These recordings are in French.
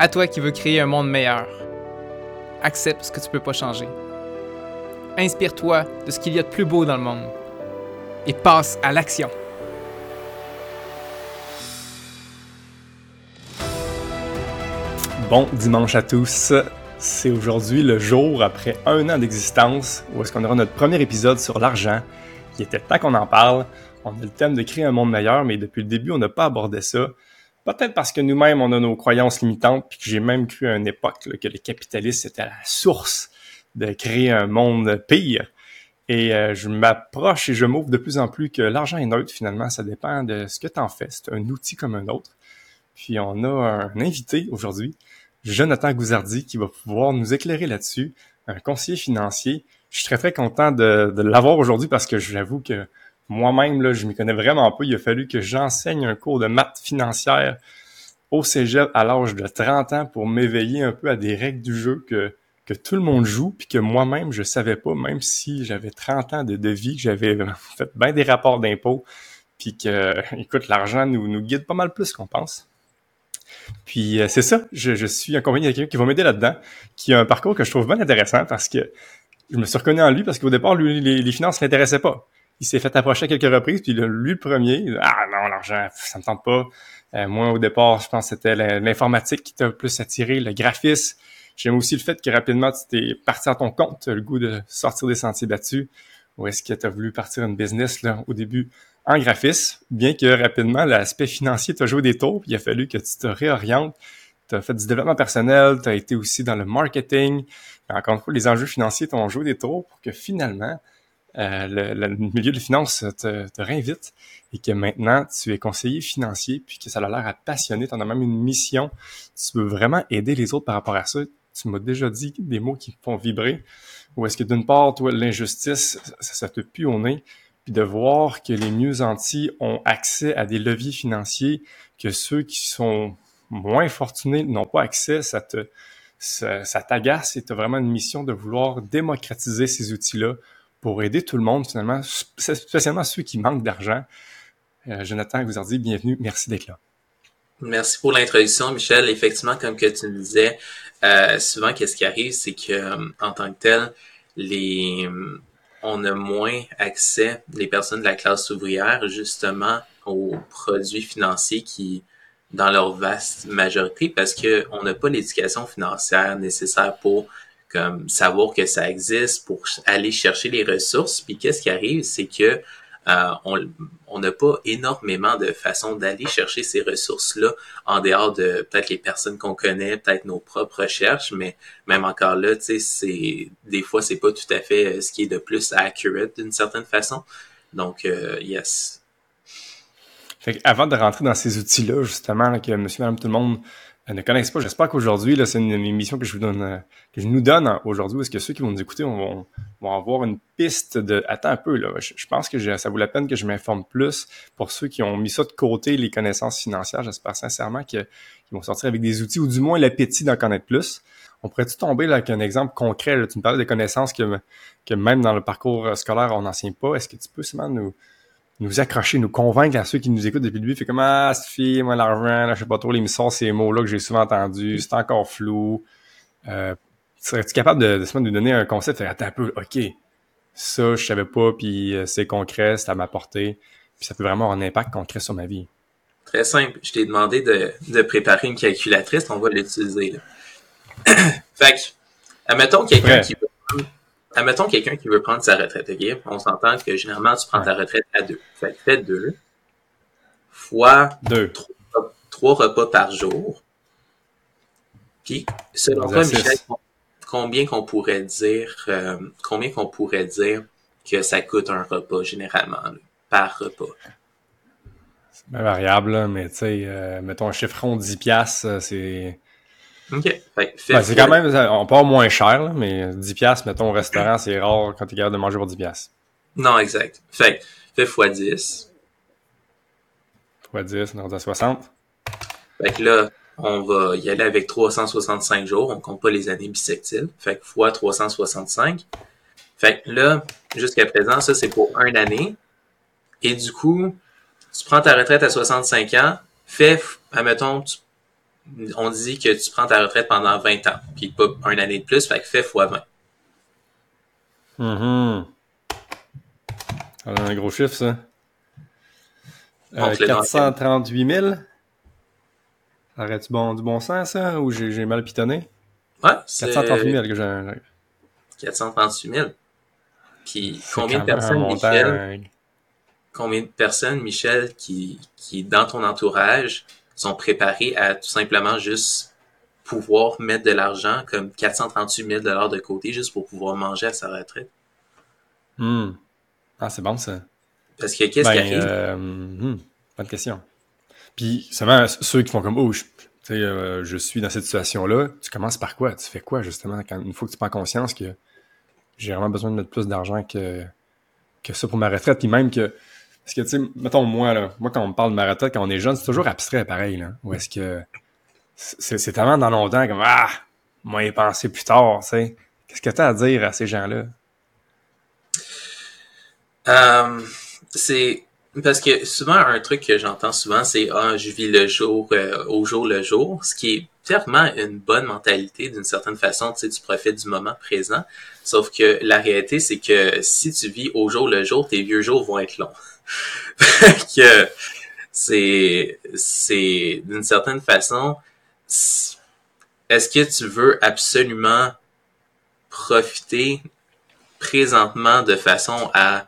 À toi qui veux créer un monde meilleur. Accepte ce que tu peux pas changer. Inspire-toi de ce qu'il y a de plus beau dans le monde. Et passe à l'action. Bon dimanche à tous. C'est aujourd'hui le jour après un an d'existence où est-ce qu'on aura notre premier épisode sur l'argent. Il était temps qu'on en parle. On a le thème de créer un monde meilleur, mais depuis le début, on n'a pas abordé ça. Peut-être parce que nous-mêmes, on a nos croyances limitantes, puis que j'ai même cru à une époque que le capitalisme était la source de créer un monde pire. Et euh, je m'approche et je m'ouvre de plus en plus que l'argent est neutre, finalement, ça dépend de ce que tu en fais. C'est un outil comme un autre. Puis on a un invité aujourd'hui, Jonathan Gouzardi, qui va pouvoir nous éclairer là-dessus, un conseiller financier. Je suis très très content de, de l'avoir aujourd'hui parce que j'avoue que moi-même, là, je m'y connais vraiment pas. Il a fallu que j'enseigne un cours de maths financière au cégep à l'âge de 30 ans pour m'éveiller un peu à des règles du jeu que, tout le monde joue, puis que moi-même, je savais pas, même si j'avais 30 ans de, de vie, que j'avais fait bien des rapports d'impôts, puis que, écoute, l'argent nous, nous guide pas mal plus qu'on pense. Puis euh, c'est ça, je, je suis accompagné de quelqu'un qui va m'aider là-dedans, qui a un parcours que je trouve bien intéressant parce que je me suis reconnu en lui parce qu'au départ, lui, les, les finances l'intéressaient pas il s'est fait approcher à quelques reprises, puis lui, le premier, ah non, l'argent, ça me tente pas. Euh, moi, au départ, je pense que c'était l'informatique qui t'a plus attiré, le graphisme. J'aime aussi le fait que rapidement, tu t'es parti à ton compte, tu as le goût de sortir des sentiers battus. Ou est-ce que tu as voulu partir une business là, au début en graphisme, bien que rapidement, l'aspect financier t'a joué des tours, puis il a fallu que tu te réorientes. Tu as fait du développement personnel, tu as été aussi dans le marketing. encore une fois, les enjeux financiers t'ont joué des tours pour que finalement, euh, le, milieu de finance te, te, réinvite et que maintenant tu es conseiller financier puis que ça a l'air à passionner, tu en as même une mission, tu veux vraiment aider les autres par rapport à ça? Tu m'as déjà dit des mots qui font vibrer. Ou est-ce que d'une part, toi, l'injustice, ça, ça, te pue au nez, puis de voir que les mieux antis ont accès à des leviers financiers que ceux qui sont moins fortunés n'ont pas accès, ça te ça, ça t'agace et tu as vraiment une mission de vouloir démocratiser ces outils-là pour aider tout le monde, finalement, spécialement ceux qui manquent d'argent. Euh, Jonathan dit bienvenue. Merci d'être là. Merci pour l'introduction, Michel. Effectivement, comme que tu me disais, euh, souvent, qu'est-ce qui arrive, c'est que euh, en tant que tel, les, on a moins accès, les personnes de la classe ouvrière, justement, aux produits financiers qui, dans leur vaste majorité, parce que on n'a pas l'éducation financière nécessaire pour comme savoir que ça existe pour aller chercher les ressources. Puis qu'est-ce qui arrive, c'est que euh, on n'a pas énormément de façons d'aller chercher ces ressources-là en dehors de peut-être les personnes qu'on connaît, peut-être nos propres recherches, mais même encore là, tu sais, c'est des fois c'est pas tout à fait euh, ce qui est de plus accurate d'une certaine façon. Donc, euh, yes. Fait avant de rentrer dans ces outils-là, justement, que monsieur, madame, tout le monde ne connaissent pas. J'espère qu'aujourd'hui, c'est une émission que je vous donne, euh, que je nous donne aujourd'hui. Est-ce que ceux qui vont nous écouter vont, vont avoir une piste de, attends un peu, là. Je, pense que ça vaut la peine que je m'informe plus pour ceux qui ont mis ça de côté, les connaissances financières. J'espère sincèrement qu'ils vont sortir avec des outils ou du moins l'appétit d'en connaître plus. On pourrait-tu tomber là, avec un exemple concret? Là? Tu me parlais de connaissances que, que même dans le parcours scolaire, on n'enseigne pas. Est-ce que tu peux seulement nous, nous accrocher, nous convaincre à ceux qui nous écoutent depuis le début. Fait comme, ah, fille, moi, l'argent, je sais pas trop, les missions, ces mots-là que j'ai souvent entendus, c'est encore flou. Euh, Serais-tu capable de, de, nous donner un concept? Attends un peu, OK, ça, je savais pas, puis euh, c'est concret, c'est à ma portée, puis ça peut vraiment avoir un impact concret sur ma vie. Très simple. Je t'ai demandé de, de, préparer une calculatrice, on va l'utiliser. fait que, admettons quelqu'un qui veut admettons quelqu'un qui veut prendre sa retraite, OK? On s'entend que généralement, tu prends ta retraite à deux. Fait que fais deux fois deux. Trois, repas par jour. Puis, selon toi, Michel, combien qu'on pourrait dire, euh, combien qu'on pourrait dire que ça coûte un repas généralement, par repas? C'est bien variable, mais tu sais, euh, mettons un chiffre rond 10 piastres, c'est OK. Ben, c'est quand même, on part moins cher, là, mais 10 piastres, mettons, au restaurant, c'est rare quand tu es capable de manger pour 10 piastres. Non, exact. Fait fait x 10. x 10, on est à 60. Fait que là, on va y aller avec 365 jours. On compte pas les années bissectiles. Fait que fois 365. Fait que là, jusqu'à présent, ça, c'est pour une année. Et du coup, tu prends ta retraite à 65 ans, fais, admettons, tu on dit que tu prends ta retraite pendant 20 ans, puis pas un année de plus, fait que fais fois 20. Mm un gros chiffre, ça. Euh, 438 000? Arrête-tu bon, du bon sens, ça? Ou j'ai mal pitonné? Ouais, c'est... 438 000 que j'ai... 438 000. Puis combien de personnes, Michel, combien de personnes, Michel, qui, qui, dans ton entourage, sont préparées à tout simplement juste pouvoir mettre de l'argent comme 438 000 de côté juste pour pouvoir manger à sa retraite? Hmm. Ah, c'est bon, ça. Parce que qu'est-ce qui ben, arrive? Euh, hmm, bonne question. Puis, seulement ceux qui font comme, oh, je, euh, je suis dans cette situation-là, tu commences par quoi? Tu fais quoi, justement, quand, une fois que tu prends conscience que j'ai vraiment besoin de mettre plus d'argent que, que ça pour ma retraite, puis même que, parce que, tu sais, mettons, moi, là, moi, quand on me parle de ma retraite, quand on est jeune, c'est toujours abstrait, pareil, là. Ou est-ce que c'est tellement dans longtemps comme, ah, moi, y penser plus tard, tu sais. Qu'est-ce que tu as à dire à ces gens-là? Euh, c'est parce que souvent un truc que j'entends souvent c'est ah je vis le jour euh, au jour le jour, ce qui est clairement une bonne mentalité d'une certaine façon, tu sais tu profites du moment présent, sauf que la réalité c'est que si tu vis au jour le jour, tes vieux jours vont être longs. que c'est c'est d'une certaine façon est-ce que tu veux absolument profiter présentement de façon à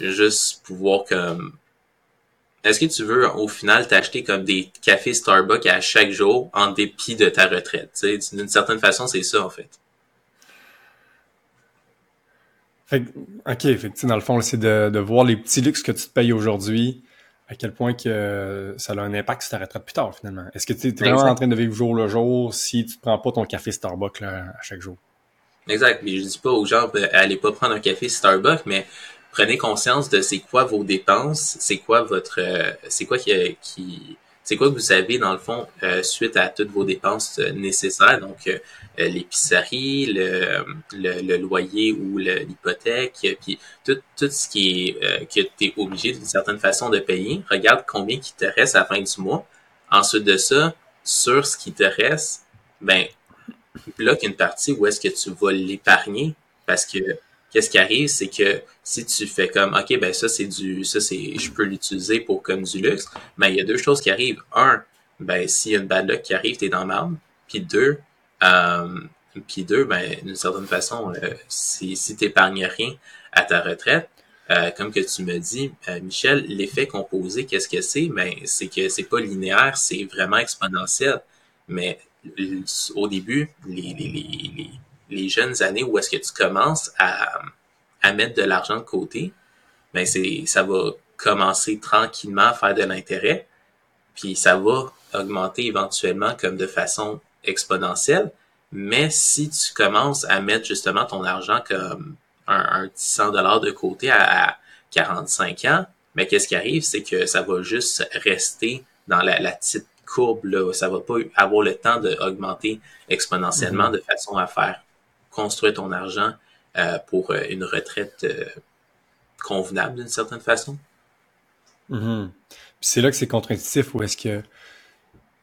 juste pouvoir comme est-ce que tu veux au final t'acheter comme des cafés Starbucks à chaque jour en dépit de ta retraite? D'une certaine façon, c'est ça en fait. Fait ok, fait dans le fond, c'est de, de, voir les petits luxes que tu te payes aujourd'hui, à quel point que ça a un impact sur ta retraite plus tard finalement. Est-ce que tu es vraiment en train de vivre jour le jour si tu ne prends pas ton café Starbucks à chaque jour? Exact. Mais je dis pas aux gens, allez pas prendre un café Starbucks, mais prenez conscience de c'est quoi vos dépenses, c'est quoi votre, euh, c'est quoi qui, qui c'est quoi que vous avez dans le fond euh, suite à toutes vos dépenses euh, nécessaires, donc l'épicerie, le, le, loyer ou l'hypothèque, puis tout, tout ce qui est que tu es obligé d'une certaine façon de payer. Regarde combien qui te reste à la fin du mois. Ensuite de ça, sur ce qui te reste, ben bloque une partie où est-ce que tu vas l'épargner parce que qu'est-ce qui arrive, c'est que si tu fais comme, OK, ben ça, c'est du, ça, c'est, je peux l'utiliser pour comme du luxe, ben, il y a deux choses qui arrivent. Un, ben, s'il y a une bad luck qui arrive, t'es dans l'arme. Puis deux, euh, puis deux, ben, d'une certaine façon, euh, si, si t'épargnes rien à ta retraite, euh, comme que tu me dis, euh, Michel, l'effet composé, qu'est-ce que c'est? Ben, c'est que c'est pas linéaire, c'est vraiment exponentiel. Mais au début, les, les, les, les jeunes années où est-ce que tu commences à, à mettre de l'argent de côté, ben c'est ça va commencer tranquillement à faire de l'intérêt, puis ça va augmenter éventuellement comme de façon exponentielle. Mais si tu commences à mettre justement ton argent comme un, un 100 dollars de côté à, 45 ans, mais ben, qu'est-ce qui arrive, c'est que ça va juste rester dans la, la petite courbe là, ça va pas avoir le temps d'augmenter exponentiellement mm-hmm. de façon à faire construire ton argent euh, pour euh, une retraite euh, convenable d'une certaine façon. Mm-hmm. C'est là que c'est contre-intuitif ou est-ce que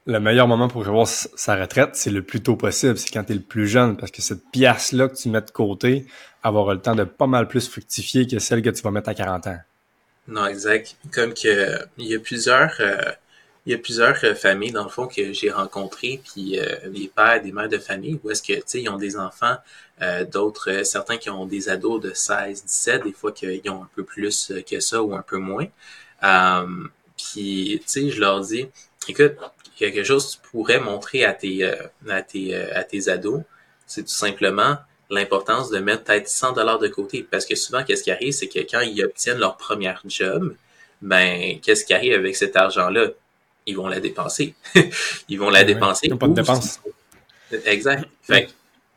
le meilleur moment pour avoir sa retraite, c'est le plus tôt possible, c'est quand tu es le plus jeune, parce que cette pièce-là que tu mets de côté, avoir le temps de pas mal plus fructifier que celle que tu vas mettre à 40 ans. Non, exact. Comme que il y a plusieurs il y a plusieurs euh, familles, dans le fond, que j'ai rencontrées, puis euh, les pères, des mères de famille, où est-ce que, tu sais, ils ont des enfants, euh, d'autres, certains qui ont des ados de 16, 17, des fois qu'ils ont un peu plus que ça ou un peu moins. puis, tu sais, je leur dis, écoute, quelque chose que tu pourrais montrer à tes, à tes, à tes ados, c'est tout simplement l'importance de mettre peut-être 100 dollars de côté. Parce que souvent, qu'est-ce qui arrive, c'est que quand ils obtiennent leur premier job, ben, qu'est-ce qui arrive avec cet argent-là? ils vont la dépenser. ils vont la dépenser. pas de dépenses. Exact. Fait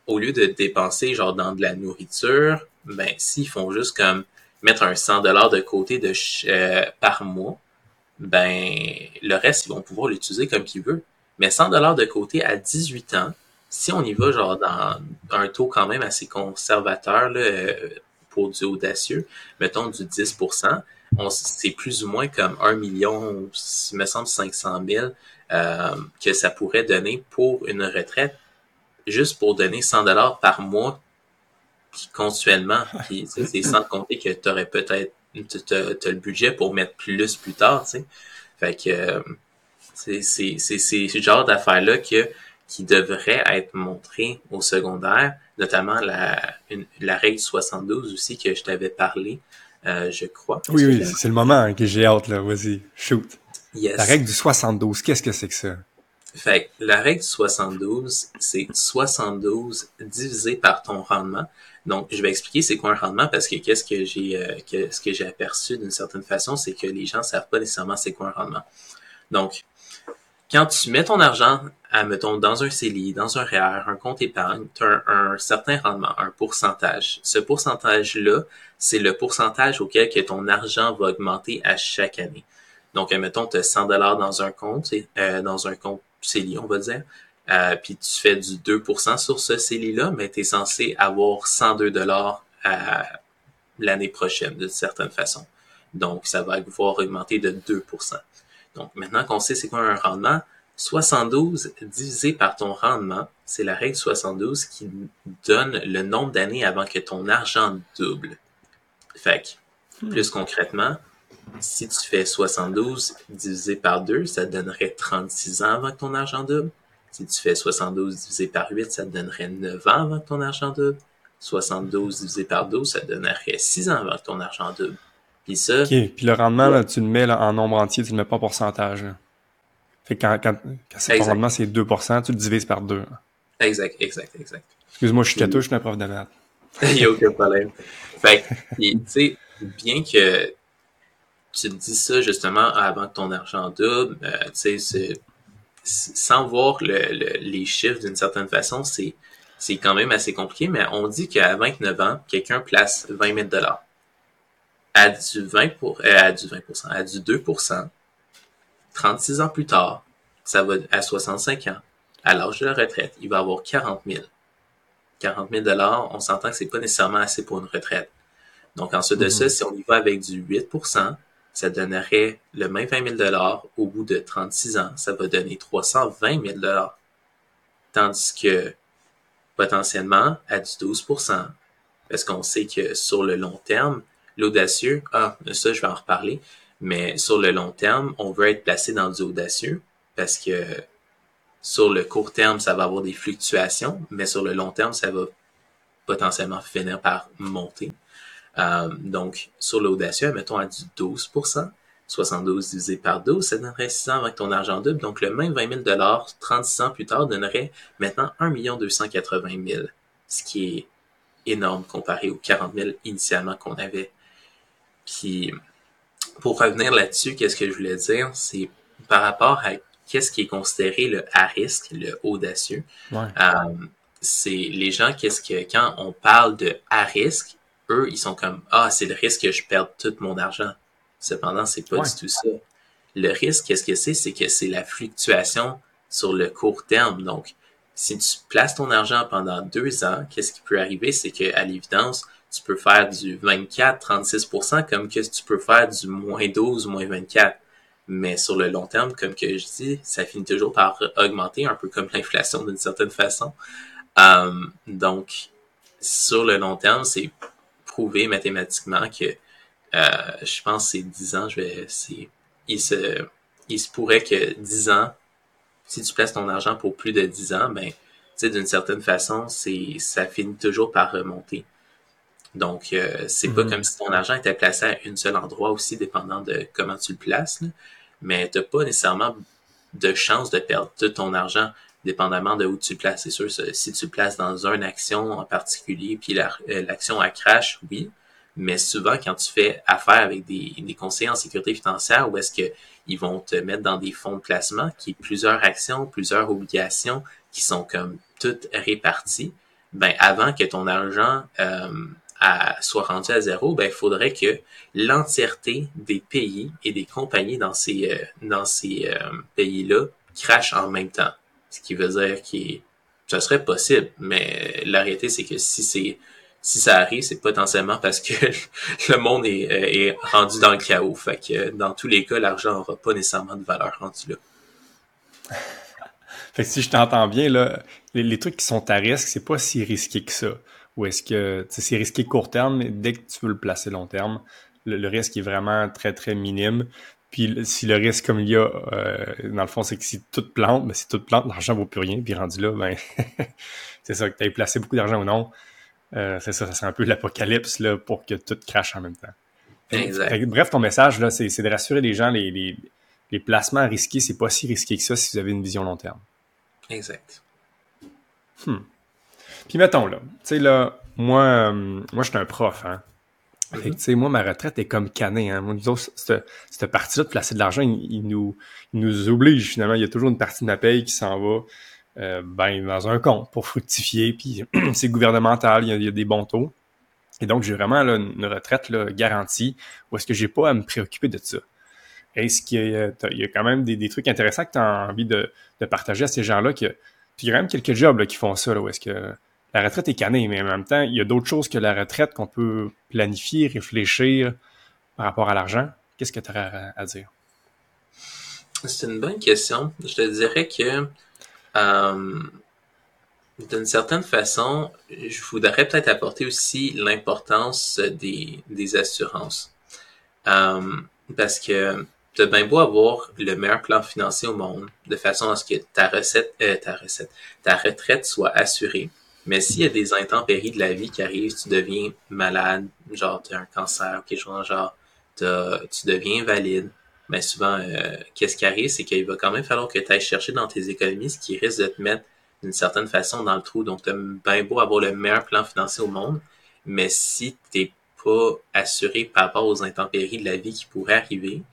au lieu de dépenser genre dans de la nourriture, ben s'ils font juste comme mettre un 100 dollars de côté de euh, par mois, ben le reste ils vont pouvoir l'utiliser comme qu'ils veulent. Mais 100 dollars de côté à 18 ans, si on y va genre dans un taux quand même assez conservateur là, euh, pour du audacieux, mettons du 10%, c'est plus ou moins comme un million, il me semble 500 000 euh, que ça pourrait donner pour une retraite, juste pour donner 100 dollars par mois, puis continuellement, puis c'est sans compter que tu aurais peut-être as, le budget pour mettre plus plus tard, tu sais. Fait que euh, c'est ce genre d'affaires-là que qui devrait être montré au secondaire, notamment la, la règle 72 aussi que je t'avais parlé, euh, je crois. Oui, oui, c'est le moment que j'ai hâte, là. Vas-y, shoot. La règle du 72, qu'est-ce que c'est que ça? Fait la règle du 72, c'est 72 divisé par ton rendement. Donc, je vais expliquer c'est quoi un rendement parce que qu'est-ce que j'ai euh, ce que j'ai aperçu d'une certaine façon, c'est que les gens savent pas nécessairement c'est quoi un rendement. Donc, quand tu mets ton argent, à, mettons, dans un CELI, dans un REER, un compte épargne, tu as un, certain rendement, un pourcentage. Ce pourcentage-là, c'est le pourcentage auquel que ton argent va augmenter à chaque année. Donc, mettons, tu as 100 dollars dans un compte, euh, dans un compte CELI, on va dire, euh, puis tu fais du 2% sur ce CELI-là, mais tu es censé avoir 102 dollars l'année prochaine, d'une certaine façon. Donc, ça va pouvoir augmenter de 2%. Donc, maintenant qu'on sait c'est quoi un rendement, 72 divisé par ton rendement, c'est la règle 72 qui donne le nombre d'années avant que ton argent double. Fait que, hmm. plus concrètement, si tu fais 72 divisé par 2, ça donnerait 36 ans avant que ton argent double. Si tu fais 72 divisé par 8, ça te donnerait 9 ans avant que ton argent double. 72 divisé par 12, ça donnerait 6 ans avant que ton argent double. Puis ça. OK. Puis le rendement, là, tu le mets en nombre entier, tu le mets pas en pourcentage. Fait que quand, quand, quand ton rendement, c'est 2%, tu le divises par 2. Exact, exact, exact. Excuse-moi, je suis catouche, je suis un prof de maths. Il n'y a aucun problème. Fait que, tu sais, bien que tu te dis ça justement avant que ton argent double, euh, tu sais, sans voir le, les chiffres d'une certaine façon, c'est c'est quand même assez compliqué, mais on dit qu'à 29 ans, quelqu'un place 20 000 dollars à du 20 pour, euh, à du 20 à du 2% 36 ans plus tard, ça va à 65 ans, à l'âge de la retraite, il va avoir 40 000. 40 000 dollars, on s'entend que c'est pas nécessairement assez pour une retraite. Donc, ensuite de ça, si on y va avec du 8 ça donnerait le même 20 000 dollars au bout de 36 ans. Ça va donner 320 000 dollars. Tandis que, potentiellement, à du 12% parce qu'on sait que sur le long terme, L'audacieux, ah, ça, je vais en reparler, mais sur le long terme, on veut être placé dans du audacieux parce que sur le court terme, ça va avoir des fluctuations, mais sur le long terme, ça va potentiellement finir par monter. Euh, donc, sur l'audacieux, mettons à du 12% 72 divisé par 12, ça donnerait 6 ans avec ton argent double. Donc, le même 20 000 36 ans plus tard, donnerait maintenant 1 280 000, ce qui est énorme comparé aux 40 000 initialement qu'on avait puis, pour revenir là-dessus, qu'est-ce que je voulais dire, c'est par rapport à qu'est-ce qui est considéré le à risque, le audacieux. Euh, c'est les gens, qu'est-ce que quand on parle de à risque, eux, ils sont comme ah, c'est le risque que je perde tout mon argent. Cependant, c'est pas du tout ça. Le risque, qu'est-ce que c'est, c'est que c'est la fluctuation sur le court terme. Donc, si tu places ton argent pendant deux ans, qu'est-ce qui peut arriver, c'est que à l'évidence, tu peux faire du 24, 36%, comme que tu peux faire du moins 12, moins 24. Mais sur le long terme, comme que je dis, ça finit toujours par augmenter, un peu comme l'inflation d'une certaine façon. Euh, donc, sur le long terme, c'est prouvé mathématiquement que euh, je pense que c'est 10 ans, je vais. Il se, il se pourrait que 10 ans, si tu places ton argent pour plus de 10 ans, ben, tu sais, d'une certaine façon, c'est ça finit toujours par remonter. Donc, euh, c'est pas mhm. comme si ton argent était placé à un seul endroit aussi, dépendant de comment tu le places. Mais tu n'as pas nécessairement de chance de perdre tout ton argent, dépendamment de où tu places. C'est sûr, si tu places dans une action en particulier, puis euh, l'action a crash, oui. Mais souvent, quand tu fais affaire avec des, conseillers en sécurité financière, où est-ce qu'ils vont te mettre dans des fonds de placement, qui plusieurs actions, plusieurs obligations, qui sont comme toutes réparties, ben avant que ton argent euh, soit rendu à zéro, ben, il faudrait que l'entièreté des pays et des compagnies dans ces, dans ces euh, pays-là crachent en même temps. Ce qui veut dire que ça serait possible, mais la réalité, c'est que si c'est si ça arrive, c'est potentiellement parce que le monde est, est, rendu dans le chaos. Fait que dans tous les cas, l'argent n'aura pas nécessairement de valeur rendu là. fait que si je t'entends bien, là, les, trucs qui sont à risque, c'est pas si risqué que ça. Ou est-ce que c'est risqué court terme, mais dès que tu veux le placer long terme, le, risque est vraiment très, très minime. Puis si le risque comme il y a, euh, dans le fond, c'est que si tout plante, mais ben, si tout plante, l'argent vaut plus rien. Puis rendu là, ben c'est ça, que tu aies placé beaucoup d'argent ou non. Euh, c'est ça, ça serait un peu l'apocalypse là, pour que tout crache en même temps. Exact. bref, ton message, là, c'est, de rassurer les gens, les, les, les placements risqués, c'est pas si risqué que ça si vous avez une vision long terme. Exact. Hmm. Puis mettons là, tu sais là, moi, euh, moi je suis un prof, hein. Tu sais, moi, ma retraite est comme canée. Hein. Moi, nous autres, cette, cette partie-là de placer de l'argent, il, nous, il nous oblige finalement. Il y a toujours une partie de ma paye qui s'en va euh, ben, dans un compte pour fructifier. Puis c'est gouvernemental, il y, a, des bons taux. Et donc, j'ai vraiment là, une retraite là, garantie où est-ce que j'ai pas à me préoccuper de ça. Est-ce qu'il y, a quand même des, des trucs intéressants que tu as envie de, de, partager à ces gens-là? Que, il y a quand même quelques jobs là, qui font ça, là, où est-ce que la retraite est canée, mais en même temps, il y a d'autres choses que la retraite qu'on peut planifier, réfléchir par rapport à l'argent. Qu'est-ce que tu as à, dire? C'est une bonne question. Je te dirais que euh, d'une certaine façon, je voudrais peut-être apporter aussi l'importance des, des assurances. Euh, parce que tu as bien beau avoir le meilleur plan financier au monde, de façon à ce que ta recette, euh, ta recette, ta retraite soit assurée. Mais s'il y a des intempéries de la vie qui arrivent, tu deviens malade, genre tu as un cancer, quelque chose genre, tu deviens invalide, mais souvent, euh, qu'est-ce qui arrive, c'est qu'il va quand même falloir que tu ailles chercher dans tes économies ce qui risque de te mettre d'une certaine façon dans le trou. Donc, tu bien beau avoir le meilleur plan financier au monde, mais si tu pas assuré par rapport aux intempéries de la vie qui pourraient arriver,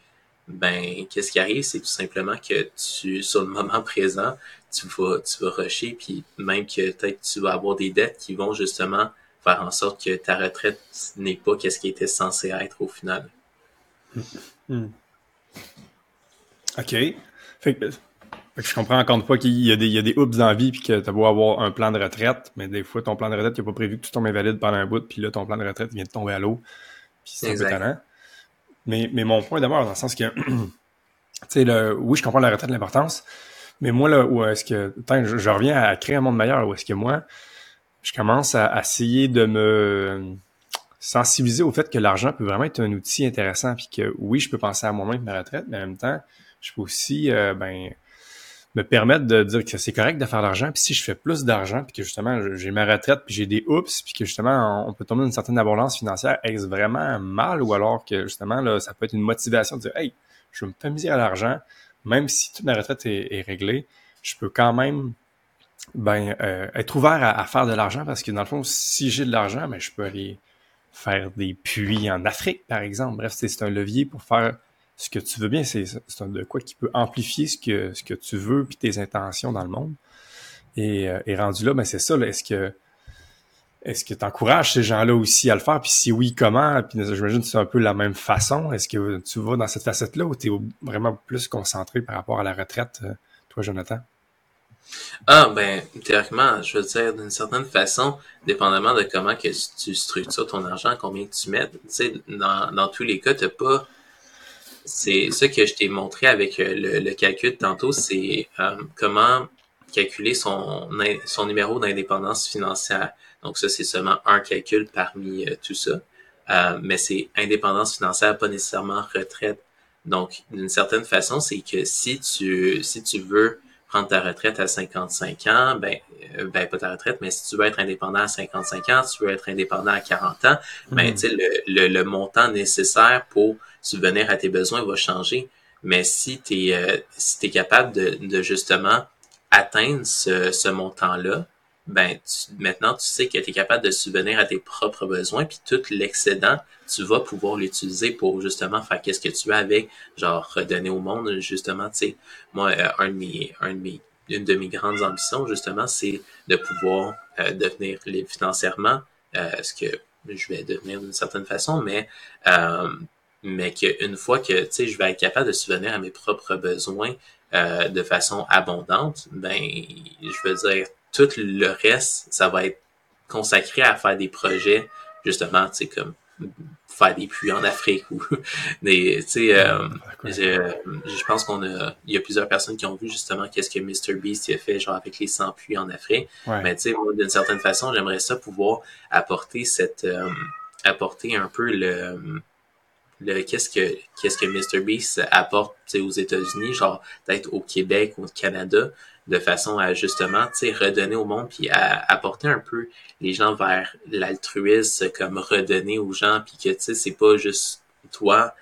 ben qu'est-ce qui arrive, c'est tout simplement que tu, sur le moment présent, tu vas, tu vas rusher, puis même que peut-être tu vas avoir des dettes qui vont justement faire en sorte que ta retraite n'est pas qu'est-ce qui était censé être au final. Hmm. OK. Fait que, je comprends encore pas qu'il y a des, il y a des oups dans la vie puis que tu beau avoir un plan de retraite, mais des fois, ton plan de retraite, il n'est pas prévu que tu tombes invalide pendant un bout, puis là, ton plan de retraite vient de tomber à l'eau. Puis c'est un peu talent. Mais, mais mon point d'abord, dans le sens que, tu sais, oui, je comprends la retraite, l'importance, mais moi, là, où est-ce que, je, je, reviens à créer un monde meilleur, où est-ce que moi, je commence à, essayer de me sensibiliser au fait que l'argent peut vraiment être un outil intéressant, puis que oui, je peux penser à moi-même ma retraite, mais en même temps, je peux aussi, euh, ben, me permettre de dire que c'est correct de faire de l'argent. Puis si je fais plus d'argent, puis que justement j'ai ma retraite, puis j'ai des oups, puis que justement on peut tomber dans une certaine abondance financière, est-ce vraiment mal? Ou alors que justement là, ça peut être une motivation de dire Hey, je veux me faire à l'argent, même si toute ma retraite est, réglée, je peux quand même ben, euh, être ouvert à, faire de l'argent parce que dans le fond, si j'ai de l'argent, ben, je peux aller faire des puits en Afrique, par exemple. Bref, c'est un levier pour faire ce que tu veux bien, c'est de quoi qui peut amplifier ce que, ce que tu veux puis tes intentions dans le monde. Et, euh, et rendu là, ben c'est ça. Est-ce que est-ce que tu encourages ces gens-là aussi à le faire? Puis si oui, comment? Puis j'imagine que c'est un peu la même façon. Est-ce que tu vas dans cette facette-là ou tu es vraiment plus concentré par rapport à la retraite, euh, toi, Jonathan? Ah, ben, théoriquement, je veux dire, d'une certaine façon, dépendamment de comment que tu structures ton argent, combien tu mets, tu sais, dans, tous les cas, tu pas c'est ce que je t'ai montré avec euh, le, calcul tantôt, c'est euh, comment calculer son numéro d'indépendance financière. Donc ça, c'est seulement un calcul parmi euh, tout ça. mais c'est indépendance financière, pas nécessairement retraite. Donc, d'une certaine façon, c'est que si tu si tu veux prendre ta retraite à 55 ans, ben, ben pas ta retraite, mais si tu veux être indépendant à 55 ans, si tu veux être indépendant à 40 ans, ben, tu sais, le, le, le, montant nécessaire pour subvenir à tes besoins va changer. Mais si tu es, euh, si es capable de, de justement atteindre ce, ce montant-là, ben maintenant tu sais que tu es capable de subvenir à tes propres besoins, puis tout l'excédent, tu vas pouvoir l'utiliser pour justement faire qu'est-ce que tu veux avec, genre redonner au monde, justement, tu sais, moi, euh, un de mes, un de mes, une de mes grandes ambitions, justement, c'est de pouvoir euh, devenir libre financièrement, ce que je vais devenir d'une certaine façon, mais mais qu'une fois que tu sais, je vais être capable de subvenir à mes propres besoins euh, de façon abondante, ben, je veux dire, tout le reste, ça va être consacrer à faire des projets, justement, tu sais, comme faire des puits en Afrique ou des, tu sais, euh, je, pense qu'on a, il y a plusieurs personnes qui ont vu justement qu'est-ce que Mr. Beast a fait, genre avec les 100 puits en Afrique. Mais tu sais, moi, d'une certaine façon, j'aimerais ça pouvoir apporter cette, euh, apporter un peu le, le qu'est-ce que qu'est-ce que Mr Beast apporte aux États-Unis, genre peut-être au Québec ou au Canada, de façon à justement redonner au monde puis à apporter un peu les gens vers l'altruisme comme redonner aux gens puis que tu sais c'est pas juste toi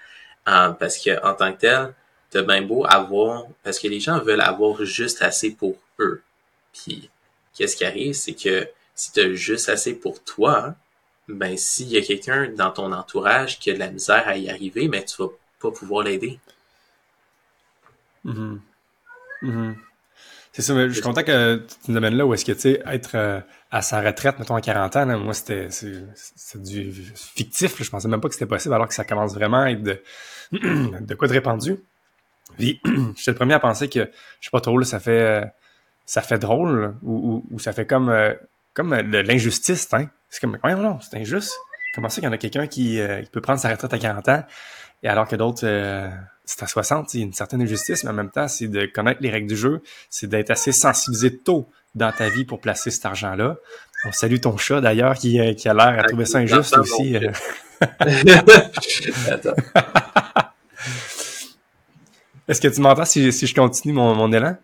euh, parce que en tant que tel t'as bien beau avoir parce que les gens veulent avoir juste assez pour eux puis qu'est-ce qui arrive c'est que si t'as juste assez pour toi ben s'il y a quelqu'un dans ton entourage qui a de la misère à y arriver ben tu vas pas pouvoir l'aider mm-hmm. Mm-hmm. C'est ça, mais je suis content que tu nous amènes là où est-ce que, tu sais, être euh, à sa retraite, mettons, à 40 ans, moi, c'était c'est du fictif. je pensais même pas que c'était possible, alors que ça commence vraiment à être de, de quoi de répandu. Puis, j'étais le premier à penser que, je sais pas trop, là, ça fait ça fait drôle ou, ou, ça fait comme euh, comme l'injustice, hein. C'est comme, non, non, c'est injuste. Comment ça qu'il y en a quelqu'un qui, euh, qui, peut prendre sa retraite à 40 ans et alors que d'autres c'est à 60, il y a une certaine injustice, mais en même temps, c'est de connaître les règles du jeu, c'est d'être assez sensibilisé tôt dans ta vie pour placer cet argent-là. On salue ton chat d'ailleurs qui, euh, qui a l'air à trouver ça injuste aussi. Euh. Est-ce que tu m'entends si, si, je continue mon, mon élan?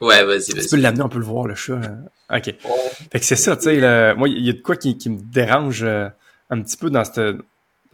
Ouais, vas-y, vas-y. Tu peux l'amener, on peut le voir, le chat. OK. Fait que c'est ça, tu sais, moi, il y a de quoi qui, qui me dérange euh, un petit peu dans cette, dans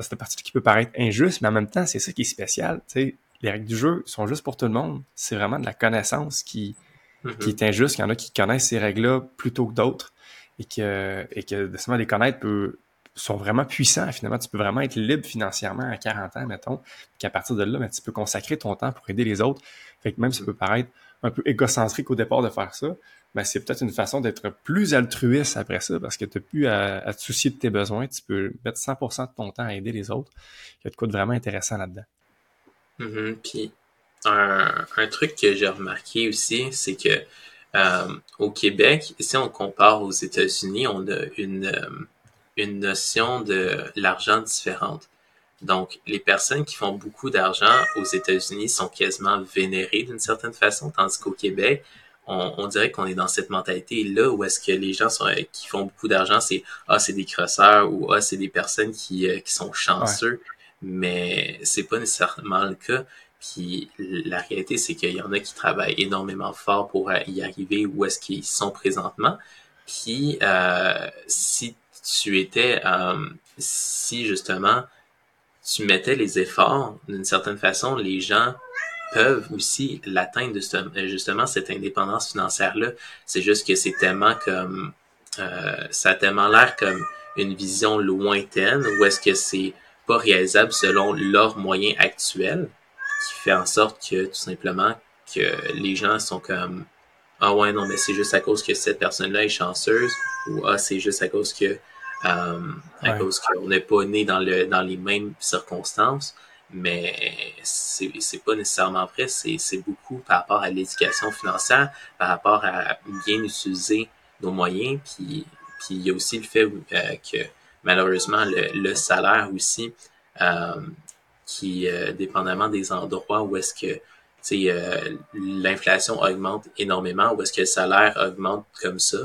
cette partie qui peut paraître injuste, mais en même temps, c'est ça qui est spécial, tu sais les règles du jeu sont juste pour tout le monde. C'est vraiment de la connaissance qui, mm-hmm. qui est injuste. Il y en a qui connaissent ces règles-là plutôt que d'autres et que, et que de les connaître peut, sont vraiment puissants. Finalement, tu peux vraiment être libre financièrement à 40 ans, mettons, qu'à partir de là, ben, tu peux consacrer ton temps pour aider les autres. Fait que même ça peut paraître un peu égocentrique au départ de faire ça, mais c'est peut-être une façon d'être plus altruiste après ça parce que tu n'as plus à, te soucier de tes besoins. Tu peux mettre 100% de ton temps à aider les autres. Il y a de quoi de vraiment intéressant là-dedans. Mhm. Puis un, un, truc que j'ai remarqué aussi, c'est que euh, au Québec, si on compare aux États-Unis, on a une, euh, une notion de l'argent différente. Donc, les personnes qui font beaucoup d'argent aux États-Unis sont quasiment vénérées d'une certaine façon, tandis qu'au Québec, on, on, dirait qu'on est dans cette mentalité là où est-ce que les gens sont, qui font beaucoup d'argent, c'est ah c'est des crosseurs ou ah c'est des personnes qui, euh, qui sont chanceux mais c'est pas nécessairement le cas. Puis la réalité, c'est qu'il y en a qui travaillent énormément fort pour y arriver où est-ce qu'ils sont présentement. Puis euh, si tu étais, euh, si justement tu mettais les efforts d'une certaine façon, les gens peuvent aussi l'atteindre justement cette indépendance financière là. C'est juste que c'est tellement comme euh, ça a tellement l'air comme une vision lointaine ou est-ce que c'est pas réalisable selon leurs moyens actuels, qui fait en sorte que tout simplement que les gens sont comme ah ouais non mais c'est juste à cause que cette personne-là est chanceuse ou ah c'est juste à cause que euh, à cause qu'on n'est pas né dans le dans les mêmes circonstances mais c'est c'est pas nécessairement vrai c'est c'est beaucoup par rapport à l'éducation financière par rapport à bien utiliser nos moyens puis puis il y a aussi le fait euh, que malheureusement le, salaire aussi, euh, qui, euh, dépendamment des endroits où est-ce que euh, l'inflation augmente énormément, où est-ce que le salaire augmente comme ça.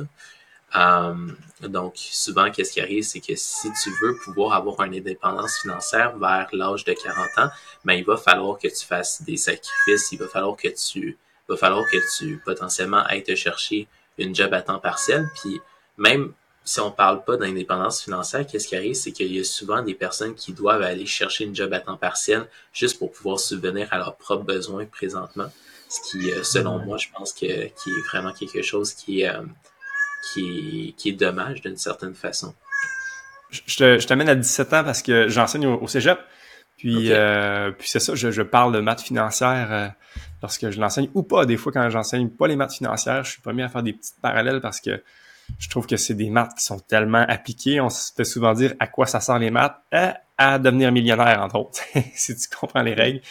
donc, souvent, qu'est-ce qui arrive, c'est que si tu veux pouvoir avoir une indépendance financière vers l'âge de 40 ans, ben, il va falloir que tu fasses des sacrifices, il va falloir que tu, va falloir que tu potentiellement ailles te chercher une job à temps partiel, puis même si on parle pas d'indépendance financière, qu'est-ce qui arrive, c'est qu'il y a souvent des personnes qui doivent aller chercher une job à temps partiel juste pour pouvoir subvenir à leurs propres besoins présentement. Ce qui, euh, selon moi, je pense que qui est vraiment quelque chose qui est, euh, qui est, qui est dommage d'une certaine façon. Je, t'amène à 17 ans parce que j'enseigne au, cégep. Puis, euh, puis c'est ça, je, je, parle de maths financières lorsque je l'enseigne ou pas. Des fois, quand j'enseigne pas les maths financières, je suis pas mis à faire des petites parallèles parce que je trouve que c'est des maths qui sont tellement appliquées. On se fait souvent dire à quoi ça sert les maths? À, devenir millionnaire, entre autres, si tu comprends les règles.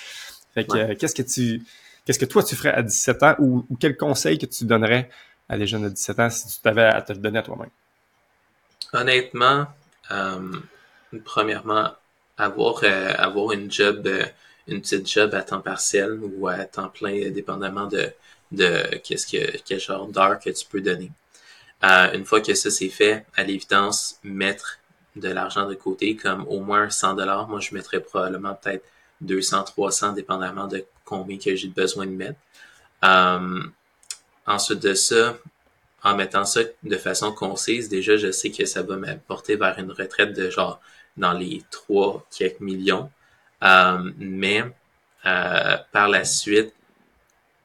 Fait que, euh, qu'est-ce que tu, qu'est-ce que toi tu ferais à 17 ans ou, ou quel conseil que tu donnerais à des jeunes de 17 ans si tu t'avais à te le donner à toi-même? Honnêtement, premièrement, avoir, avoir une job, une petite job à temps partiel ou à temps plein, dépendamment de, de qu'est-ce que, quel genre d'heure que tu peux donner. Une fois que ça c'est fait, à l'évidence, mettre de l'argent de côté, comme au moins 100 dollars. Moi, je mettrais probablement peut-être 200, 300, dépendamment de combien que j'ai besoin de mettre. Euh, ensuite de ça, en mettant ça de façon concise, déjà, je sais que ça va m'apporter vers une retraite de genre dans les 3 quelques millions. Euh, mais euh, par la suite,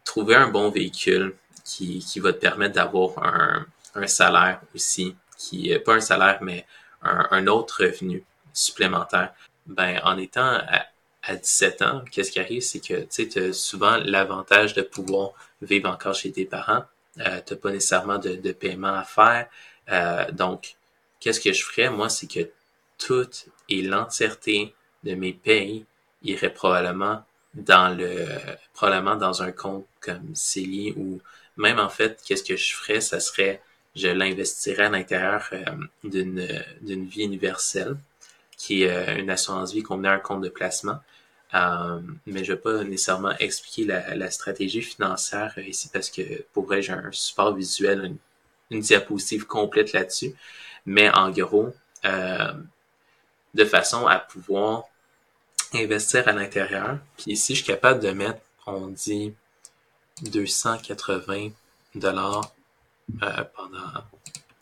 trouver un bon véhicule qui, qui va te permettre d'avoir un, un salaire aussi, qui pas un salaire, mais un, autre revenu supplémentaire. Ben, en étant à, à 17 ans, qu'est-ce qui arrive, c'est que tu as souvent l'avantage de pouvoir vivre encore chez tes parents. Euh, tu n'as pas nécessairement de, de, paiement à faire. Euh, donc, qu'est-ce que je ferais, moi, c'est que toute et l'entièreté de mes payes irait probablement dans le probablement dans un compte comme CELI ou même en fait, qu'est-ce que je ferais, ça serait je l'investirais à l'intérieur euh, d'une, d'une vie universelle, qui est euh, une assurance vie qu'on met un compte de placement. Euh, mais je vais pas nécessairement expliquer la, la stratégie financière ici parce que pour vrai, j'ai un support visuel, une, une diapositive complète là-dessus. Mais en gros, de façon à pouvoir investir à l'intérieur. Puis ici, je suis capable de mettre, on dit, 280 dollars pendant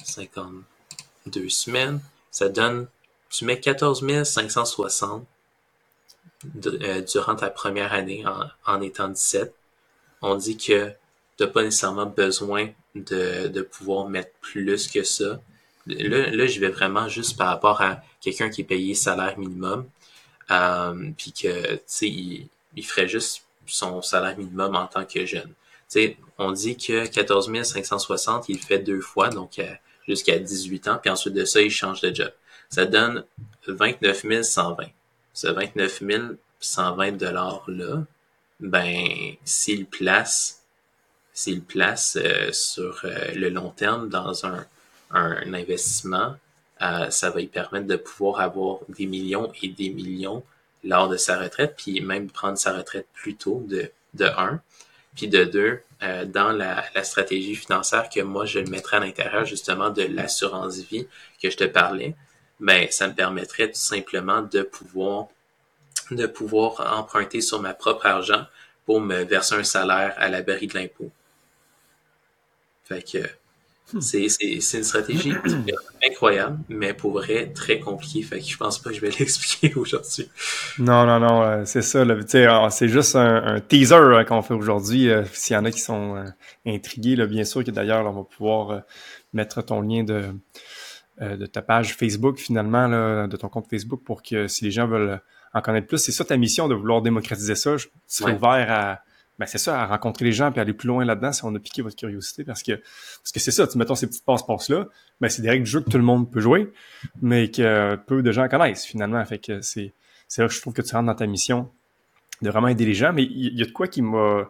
52 semaines, ça donne, tu mets 14 560 euh, durant ta première année en, étant 17. On dit que tu n'as pas nécessairement besoin de, pouvoir mettre plus que ça. Là, là, je vais vraiment juste par rapport à quelqu'un qui est payé salaire minimum, euh, puis que, tu sais, il ferait juste son salaire minimum en tant que jeune on dit que 14 560, il fait deux fois, donc euh, jusqu'à 18 ans, puis ensuite de ça, il change de job. Ça donne 29 120. Ce 29 120 $-là, ben, s'il place, s'il place euh, sur euh, le long terme dans un, un, investissement, ça va lui permettre de pouvoir avoir des millions et des millions lors de sa retraite, puis même prendre sa retraite plus tôt de, de 1. Puis de deux, euh, dans la, stratégie financière que moi, je le mettrais à l'intérieur justement de l'assurance vie que je te parlais, ben, ça me permettrait tout simplement de pouvoir, de pouvoir emprunter sur ma propre argent pour me verser un salaire à la barre de l'impôt. Fait que. C'est une stratégie incroyable, mais pour vrai, très compliquée. Fait que je pense pas que je vais l'expliquer aujourd'hui. Non, non, non, euh, c'est ça. Ah, c'est juste un, teaser hein, qu'on fait aujourd'hui. Euh, s'il y en a qui sont euh, intrigués, là, bien sûr que d'ailleurs, on va pouvoir mettre ton lien de, de ta page Facebook, finalement, là, de ton compte Facebook, pour que si les gens veulent en connaître plus, c'est ça ta mission de vouloir démocratiser ça. Je serais ouvert à ben c'est ça, à rencontrer les gens puis aller plus loin là-dedans si on a piqué votre curiosité parce que parce que c'est ça, tu mettons ces petites passe-passe là, ben c'est des règles du jeu que tout le monde peut jouer, mais que peu de gens connaissent finalement. Fait que c'est c'est là que je trouve que tu rentres dans ta mission de vraiment aider les gens. Mais il y, a de quoi qui m'a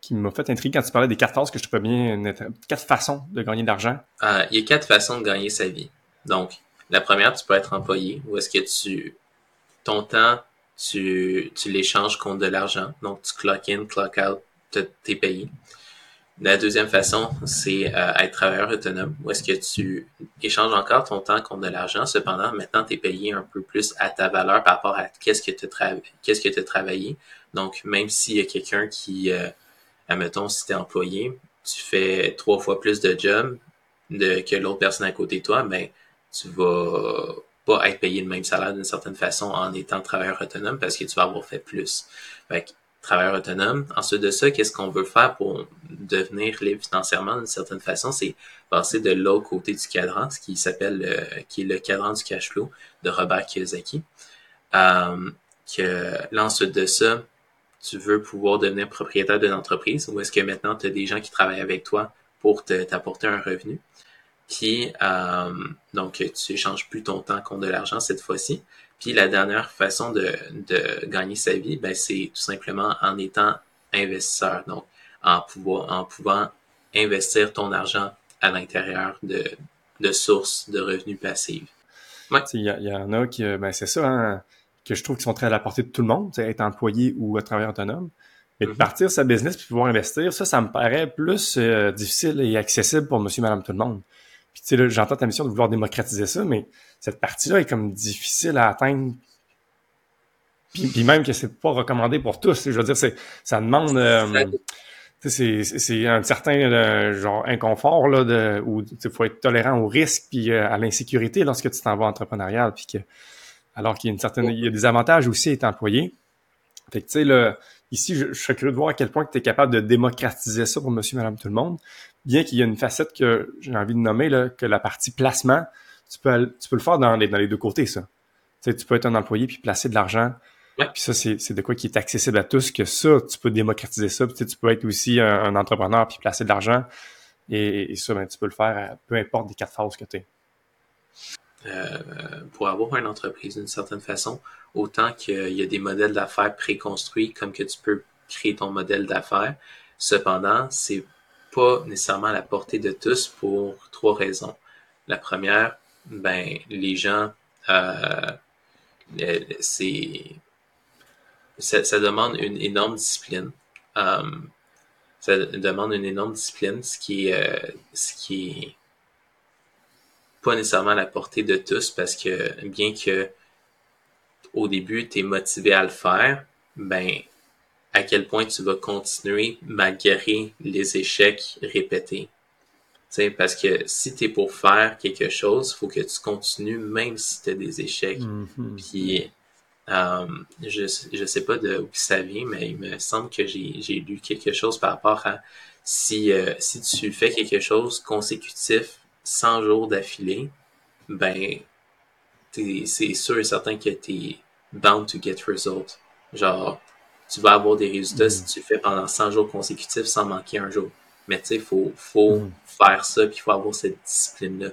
qui m'a fait intriguer quand tu parlais des quatre que je trouvais bien quatre façons de gagner de l'argent. Euh, il y a quatre façons de gagner sa vie. Donc la première, tu peux être employé ou est-ce que tu ton temps tu, tu l'échanges contre de l'argent. Donc, tu clock in, clock out, t'es payé. La deuxième façon, c'est euh, être travailleur autonome, où est-ce que tu échanges encore ton temps contre de l'argent. Cependant, maintenant, tu es payé un peu plus à ta valeur par rapport à qu'est-ce que tu qu'est-ce que as travaillé. Donc, même s'il y a quelqu'un qui, euh, admettons, si tu es employé, tu fais trois fois plus de job de, que l'autre personne à côté de toi, ben, tu vas pas être payé le même salaire d'une certaine façon en étant travailleur autonome parce que tu vas avoir fait plus. Fait que, travailleur autonome. Ensuite de ça, qu'est-ce qu'on veut faire pour devenir libre financièrement d'une certaine façon? C'est passer de l'autre côté du cadran, ce qui s'appelle, qui est le cadran du cash flow de Robert Kiyosaki. Euh, que là, ensuite de ça, tu veux pouvoir devenir propriétaire d'une entreprise ou est-ce que maintenant tu as des gens qui travaillent avec toi pour t'apporter un revenu? Puis, euh, donc, tu échanges plus ton temps contre de l'argent cette fois-ci. Puis, la dernière façon de, de gagner sa vie, ben, c'est tout simplement en étant investisseur. Donc, en, pouvoir, en pouvant investir ton argent à l'intérieur de, de sources de revenus passifs. Il y, en a qui, ben c'est ça, hein, que je trouve qui sont très à la portée de tout le monde, être employé ou à travailleur autonome. Mais de mm-hmm. partir sa business puis pouvoir investir, ça, ça me paraît plus euh, difficile et accessible pour monsieur, madame, tout le monde. Puis tu sais, j'entends ta mission de vouloir démocratiser ça, mais cette partie-là est comme difficile à atteindre. Puis, même que c'est pas recommandé pour tous. Je veux dire, c'est ça demande euh, c'est un certain euh, genre inconfort là de où il faut être tolérant au risque puis à l'insécurité lorsque tu t'en vas entrepreneurial puis que alors qu'il y a une certaine il y a des avantages aussi à être employé. Fait que tu sais là Ici, je, serais curieux de voir à quel point tu es capable de démocratiser ça pour monsieur, madame, tout le monde. Bien qu'il y ait une facette que j'ai envie de nommer, là, que la partie placement, tu peux, tu peux le faire dans les, dans les deux côtés, ça. Tu, sais, tu peux être un employé puis placer de l'argent. Puis ça, c'est de quoi qui est accessible à tous, que ça, tu peux démocratiser ça. Puis, tu peux être aussi un, entrepreneur puis placer de l'argent. Et, ça, ben, tu peux le faire à peu importe des quatre phases que tu es. Euh, pour avoir une entreprise d'une certaine façon, autant qu'il y a des modèles d'affaires préconstruits comme que tu peux créer ton modèle d'affaires. Cependant, c'est pas nécessairement à la portée de tous pour trois raisons. La première, ben les gens, euh, c'est ça, demande une énorme discipline. Euh, ça demande une énorme discipline, ce qui est, ce qui est pas nécessairement à la portée de tous parce que bien que au début tu es motivé à le faire, ben à quel point tu vas continuer malgré les échecs répétés. sais parce que si tu es pour faire quelque chose, faut que tu continues même si tu as des échecs. Mm-hmm. Puis euh, je je sais pas de où ça vient, mais il me semble que j'ai lu quelque chose par rapport à si euh, si tu fais quelque chose consécutif 100 jours d'affilée, ben, c'est sûr et certain que t'es bound to get results. Genre, tu vas avoir des résultats si mm. tu fais pendant 100 jours consécutifs sans manquer un jour. Mais tu sais, il faut, faut mm. faire ça, puis il faut avoir cette discipline-là.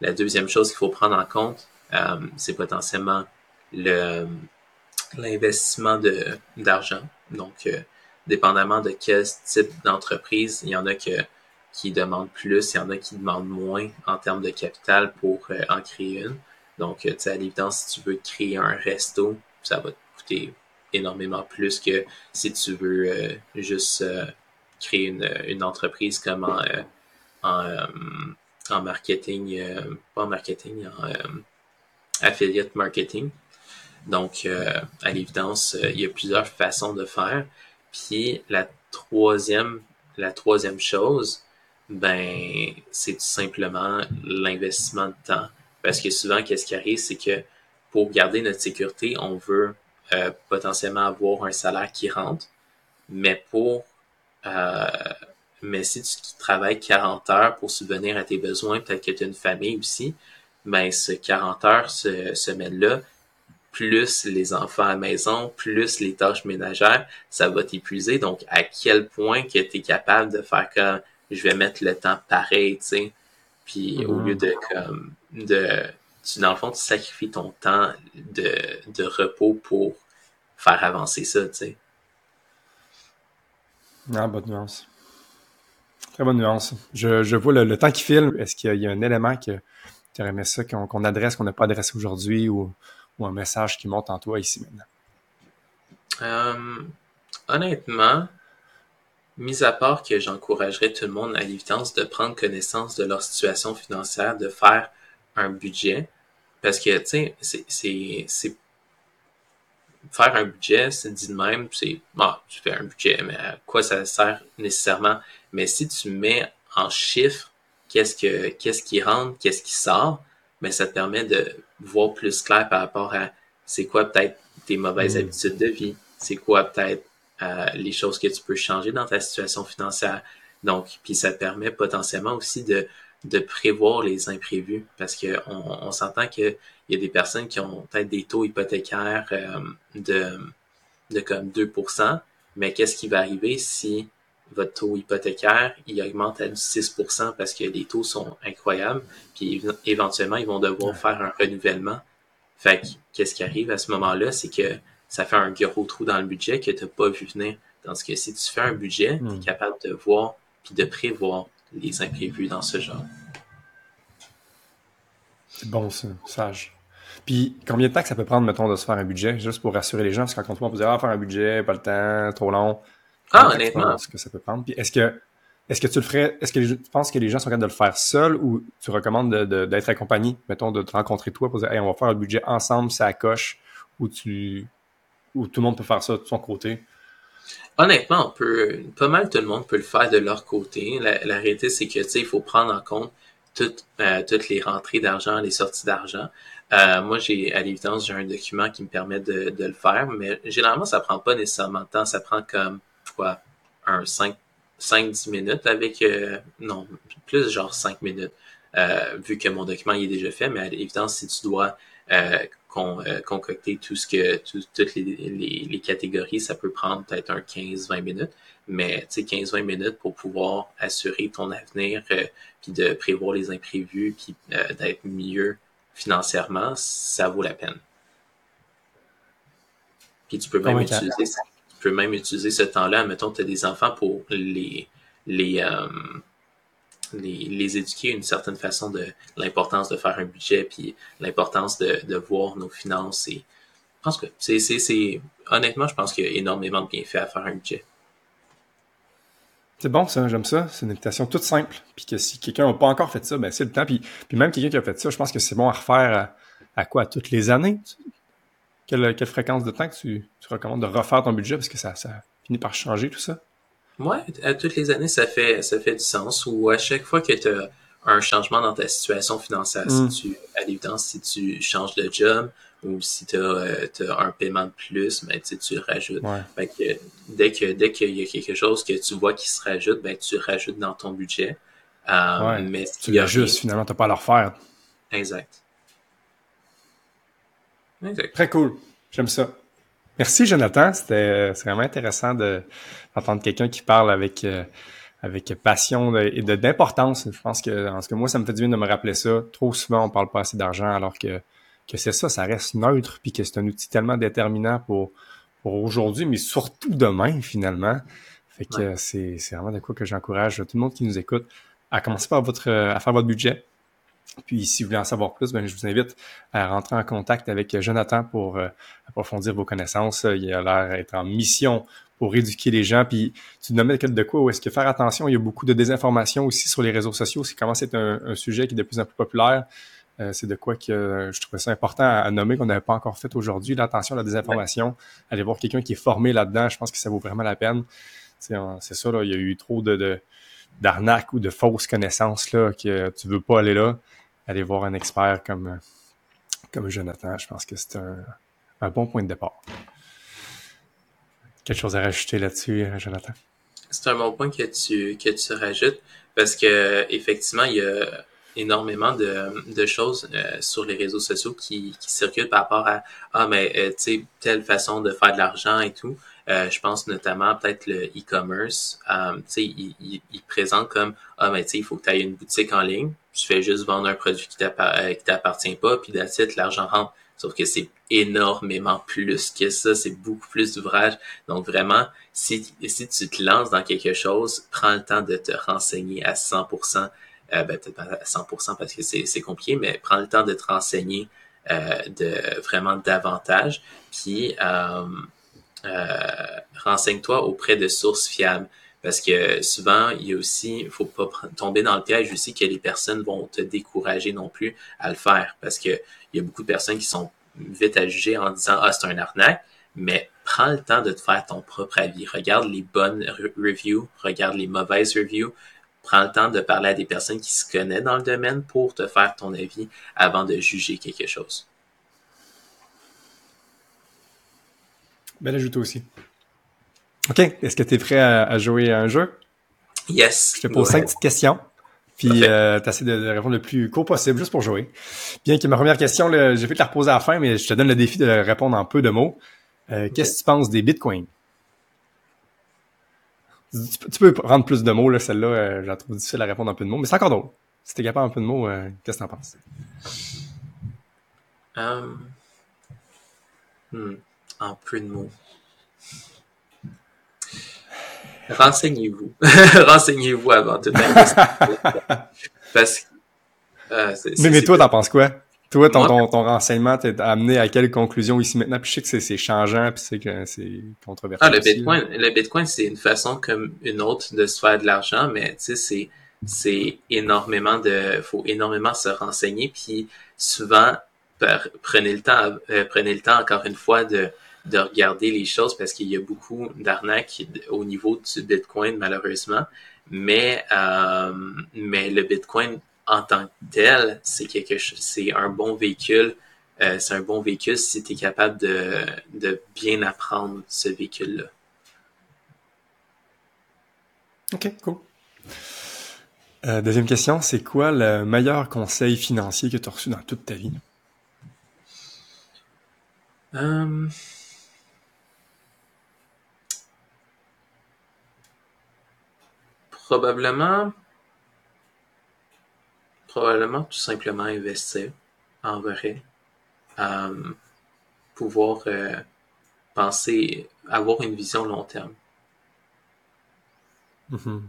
La deuxième chose qu'il faut prendre en compte, euh, c'est potentiellement le l'investissement de d'argent. Donc, euh, dépendamment de quel type d'entreprise, il y en a que qui demandent plus, il y en a qui demandent moins en termes de capital pour euh, en créer une. Donc, tu sais, à l'évidence, si tu veux créer un resto, ça va te coûter énormément plus que si tu veux euh, juste créer une, entreprise comme en, en, marketing, pas en marketing, en affiliate marketing. Donc, à l'évidence, il y a plusieurs façons de faire. Puis la troisième, la troisième chose, ben c'est tout simplement l'investissement de temps. Parce que souvent, qu'est-ce qui arrive, c'est que pour garder notre sécurité, on veut euh, potentiellement avoir un salaire qui rentre, mais pour euh, mais si tu travailles 40 heures pour subvenir à tes besoins, peut-être que tu as une famille aussi, ben ce 40 heures ce semaine-là, plus les enfants à la maison, plus les tâches ménagères, ça va t'épuiser. Donc, à quel point que tu es capable de faire comme je vais mettre le temps pareil, tu sais? Puis au lieu de comme de tu, dans le fond, tu sacrifies ton temps de, de repos pour faire avancer ça, tu sais. Ah, bonne nuance. Très bonne nuance. Je, je vois le, temps qui file. Est-ce qu'il y, a un élément que tu aurais aimé ça qu'on adresse, qu'on n'a pas adressé aujourd'hui ou, ou, un message qui monte en toi ici maintenant? Euh, honnêtement, Mis à part que j'encouragerais tout le monde à l'évidence de prendre connaissance de leur situation financière, de faire un budget, parce que, tu sais, c'est, c'est, faire un budget, c'est dit de même, c'est, bon, tu fais un budget, mais à quoi ça sert nécessairement? Mais si tu mets en chiffres qu'est-ce que, qu'est-ce qui rentre, qu'est-ce qui sort, mais ben, ça te permet de voir plus clair par rapport à c'est quoi peut-être tes mauvaises mmh. habitudes de vie, c'est quoi peut-être euh, les choses que tu peux changer dans ta situation financière. Donc, puis ça te permet potentiellement aussi de, de prévoir les imprévus parce que on, on s'entend qu'il y a des personnes qui ont peut-être des taux hypothécaires euh, de, de comme 2%, mais qu'est-ce qui va arriver si votre taux hypothécaire il augmente à du 6% parce que les taux sont incroyables, puis éventuellement ils vont devoir faire un renouvellement? Fait qu'est-ce qui arrive à ce moment-là, c'est que ça fait un gros trou dans le budget que tu n'as pas vu venir. Tandis que si tu fais un budget, tu es hmm. capable de voir puis de prévoir les imprévus dans ce genre. C'est bon, ça, sage. Puis, combien de temps que ça peut prendre, mettons, de se faire un budget, juste pour rassurer les gens, parce qu'en on peut dire, ah, faire un budget, pas le temps, trop long. Ah, honnêtement. Ce que ça peut prendre? Puis, est-ce que, est-ce que tu le ferais, est-ce que tu penses que les gens sont capables de le faire seuls ou tu recommandes d'être accompagné, mettons, de te rencontrer toi pour dire, hey, on va faire le budget ensemble, ça coche, ou tu, ou tout le monde peut faire ça de son côté? Honnêtement, on peut, pas mal tout le monde peut le faire de leur côté. La, réalité, c'est que, il faut prendre en compte toutes, euh, toutes les rentrées d'argent, les sorties d'argent. Euh, moi, j'ai à l'évidence, j'ai un document qui me permet de, le faire, mais généralement, ça prend pas nécessairement de temps. Ça prend comme quoi, un 5-10 minutes avec euh, non, plus genre 5 minutes. Vu que mon document il est déjà fait, mais à l'évidence, si tu dois euh, euh, concocter tout ce que toutes les, les, les, catégories, ça peut prendre peut-être un 15-20 minutes. Mais tu sais, 15-20 minutes pour pouvoir assurer ton avenir, puis de prévoir les imprévus, puis d'être mieux financièrement, ça vaut la peine. Puis tu peux même utiliser tu peux même utiliser ce temps-là, mettons, tu as des enfants pour les les, euh, les, éduquer une certaine façon de l'importance de faire un budget puis l'importance de, de voir nos finances et je pense que c'est honnêtement je pense qu'il y a énormément de bienfaits à faire un budget. C'est bon, ça, j'aime ça. C'est une invitation toute simple. Puis que si quelqu'un n'a pas encore fait ça, ben c'est le temps. Puis, puis même quelqu'un qui a fait ça, je pense que c'est bon à refaire à, quoi? toutes les années? Quelle, quelle, fréquence de temps que tu, tu, recommandes de refaire ton budget parce que ça, ça finit par changer tout ça? Ouais, à toutes les années, ça fait, ça fait du sens. Ou à chaque fois que tu as un changement dans ta situation financière, si mm. tu, à l'évidence, si tu changes de job, ou si tu as, euh, un paiement de plus, ben, tu le rajoutes. que, dès que dès qu'il y a quelque chose que tu vois qui se rajoute, ben, tu rajoutes dans ton budget. Euh, mais tu l'ajustes, finalement, tu n'as pas à le refaire. Exact. exact. Très cool. J'aime ça. Merci, Jonathan. C'était vraiment intéressant d'entendre quelqu'un qui parle avec, euh, avec passion et d'importance. Je pense que, en ce que moi, ça me fait du bien de me rappeler ça. Trop souvent, on parle pas assez d'argent alors que que c'est ça, ça reste neutre, puis que c'est un outil tellement déterminant pour, pour aujourd'hui, mais surtout demain, finalement. Fait que c'est, c'est vraiment de quoi que j'encourage tout le monde qui nous écoute à commencer par votre, à faire votre budget. Puis, si vous voulez en savoir plus, ben, je vous invite à rentrer en contact avec Jonathan pour euh, approfondir vos connaissances. Il a l'air d'être en mission pour éduquer les gens. Puis, tu te nommes de quoi? Ou est-ce que faire attention? Il y a beaucoup de désinformation aussi sur les réseaux sociaux. C'est comment c'est un, un, sujet qui est de plus en plus populaire. Euh, c'est de quoi que euh, je trouvais ça important à, nommer qu'on n'avait pas encore fait aujourd'hui. L'attention à la désinformation, aller voir quelqu'un qui est formé là-dedans, je pense que ça vaut vraiment la peine. C'est ça, là, il y a eu trop de, d'arnaques ou de fausses connaissances là, que tu veux pas aller là. Aller voir un expert comme, comme Jonathan, je pense que c'est un, bon point de départ. Quelque chose à rajouter là-dessus, euh, Jonathan? C'est un bon point que tu, que tu rajoutes parce que effectivement, il y a énormément de, de choses euh, sur les réseaux sociaux qui, circulent par rapport à ah mais euh, tu sais telle façon de faire de l'argent et tout. Euh, je pense notamment peut-être le e-commerce. tu sais, il, il, présente comme ah mais tu sais il faut que tu ailles une boutique en ligne. Tu fais juste vendre un produit qui t'appartient pas puis d'assiette l'argent rentre. Sauf que c'est énormément plus que ça, c'est beaucoup plus d'ouvrage. Donc vraiment, si, si tu te lances dans quelque chose, prends le temps de te renseigner à 100% euh, ben, peut-être pas à 100% parce que c'est compliqué, mais prends le temps de te renseigner euh, de vraiment davantage, puis euh, renseigne-toi auprès de sources fiables. Parce que souvent, il y a aussi, il faut pas tomber dans le piège aussi que les personnes vont te décourager non plus à le faire. Parce que il y a beaucoup de personnes qui sont vite à juger en disant Ah, c'est un arnaque, mais prends le temps de te faire ton propre avis. Regarde les bonnes reviews, regarde les mauvaises reviews, prends le temps de parler à des personnes qui se connaissent dans le domaine pour te faire ton avis avant de juger quelque chose. Belle ajoute aussi. OK. Est-ce que tu es prêt à, jouer à un jeu? Yes. Je te pose cinq petites questions. Puis euh, tu essaies de, répondre le plus court possible, juste pour jouer. Bien que ma première question, j'ai fait te la reposer à la fin, mais je te donne le défi de répondre en peu de mots. Euh, qu'est-ce que tu penses des bitcoins? Tu, peux rendre plus de mots, là, celle-là, euh, je la trouve difficile à répondre en peu de mots, mais c'est encore drôle. Si t'es capable en peu de mots, euh, qu'est-ce que t'en penses? Um, hmm, en peu de mots. Renseignez-vous. Renseignez-vous avant tout. Parce euh, mais, mais toi, t'en penses quoi? Toi, ton, ton, ton renseignement t'a amené à quelle conclusion ici maintenant? Puis je sais que c'est changeant, puis c'est que c'est controversé. Ah, le Bitcoin, le Bitcoin, c'est une façon comme une autre de se faire de l'argent, mais tu sais, c'est c'est énormément de, faut énormément se renseigner, puis souvent prenez le temps, euh, prenez le temps encore une fois de de regarder les choses parce qu'il y a beaucoup d'arnaques au niveau du Bitcoin malheureusement, mais euh, mais le Bitcoin en tant que tel, c'est quelque chose, c'est un bon véhicule. Euh, c'est un bon véhicule si tu es capable de, de bien apprendre ce véhicule-là. OK, cool. Euh, deuxième question, c'est quoi le meilleur conseil financier que tu as reçu dans toute ta vie? Probablement, probablement tout simplement investir en vrai. Euh, pouvoir penser, avoir une vision long terme. Mm-hmm.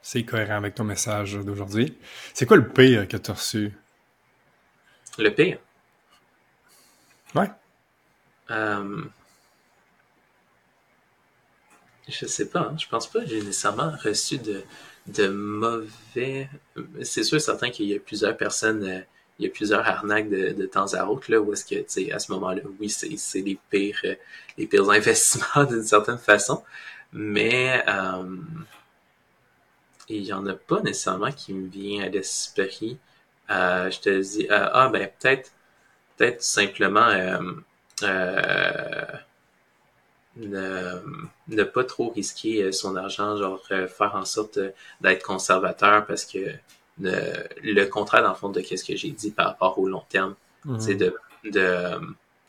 C'est cohérent avec ton message d'aujourd'hui. C'est quoi le pire que tu as reçu? Le pire? Ouais. Euh... Je sais pas, hein. je pense pas que j'ai nécessairement reçu de, de mauvais. C'est sûr, certain qu'il y a plusieurs personnes, euh, il y a plusieurs arnaques de, de temps à autre, là, où est-ce que, tu sais, à ce moment-là, oui, c'est les pires, euh, les pires investissements d'une certaine façon. Mais, euh, il y en a pas nécessairement qui me vient à l'esprit. Euh, je te dis, ah ben peut-être, peut-être simplement euh, ne, ne, pas trop risquer son argent, genre faire en sorte d'être conservateur parce que le contraire dans le fond de ce que j'ai dit par rapport au long terme, mhm. c'est de, de,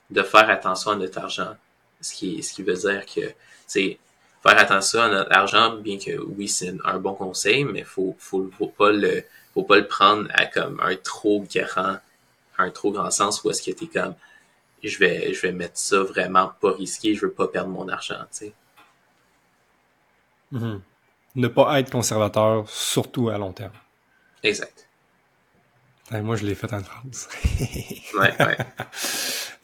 de faire attention à notre argent. Ce qui, ce qui veut dire que, c'est faire attention à notre argent, bien que oui, c'est un bon conseil, mais faut, faut, faut pas le, faut pas le prendre à comme un trop grand, un trop grand sens où est-ce que t'es comme, je vais, je vais mettre ça vraiment pas risqué, je veux pas perdre mon argent, tu sais. Mm-hmm. Ne pas être conservateur, surtout à long terme. Exact. moi, je l'ai fait en France. ouais, ouais.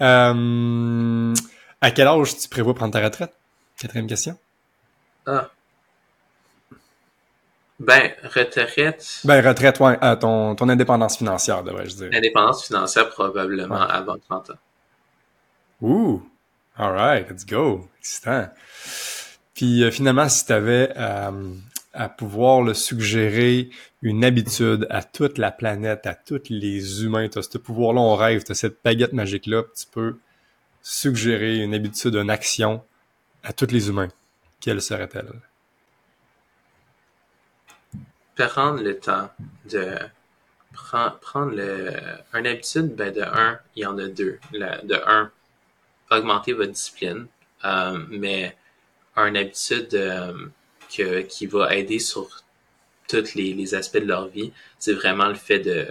Euh, à quel âge tu prévois prendre ta retraite? Quatrième question. Ah. Ben, retraite. Ben, retraite, ouais, euh, ton, ton indépendance financière, devrais-je dire. Indépendance financière, probablement avant 30 ans. Ouh! Alright, let's go. Excitant. Puis euh, finalement, si tu avais euh, à pouvoir le suggérer une habitude à toute la planète, à tous les humains, tu as ce pouvoir-là, on rêve, tu as cette baguette magique-là, tu peux suggérer une habitude, une action à tous les humains quelle serait-elle? Prendre le temps de prendre le, une habitude, ben de un, il y en a deux. de un, augmenter votre discipline, euh, mais une habitude euh, que, qui va aider sur tous les, les aspects de leur vie, c'est vraiment le fait de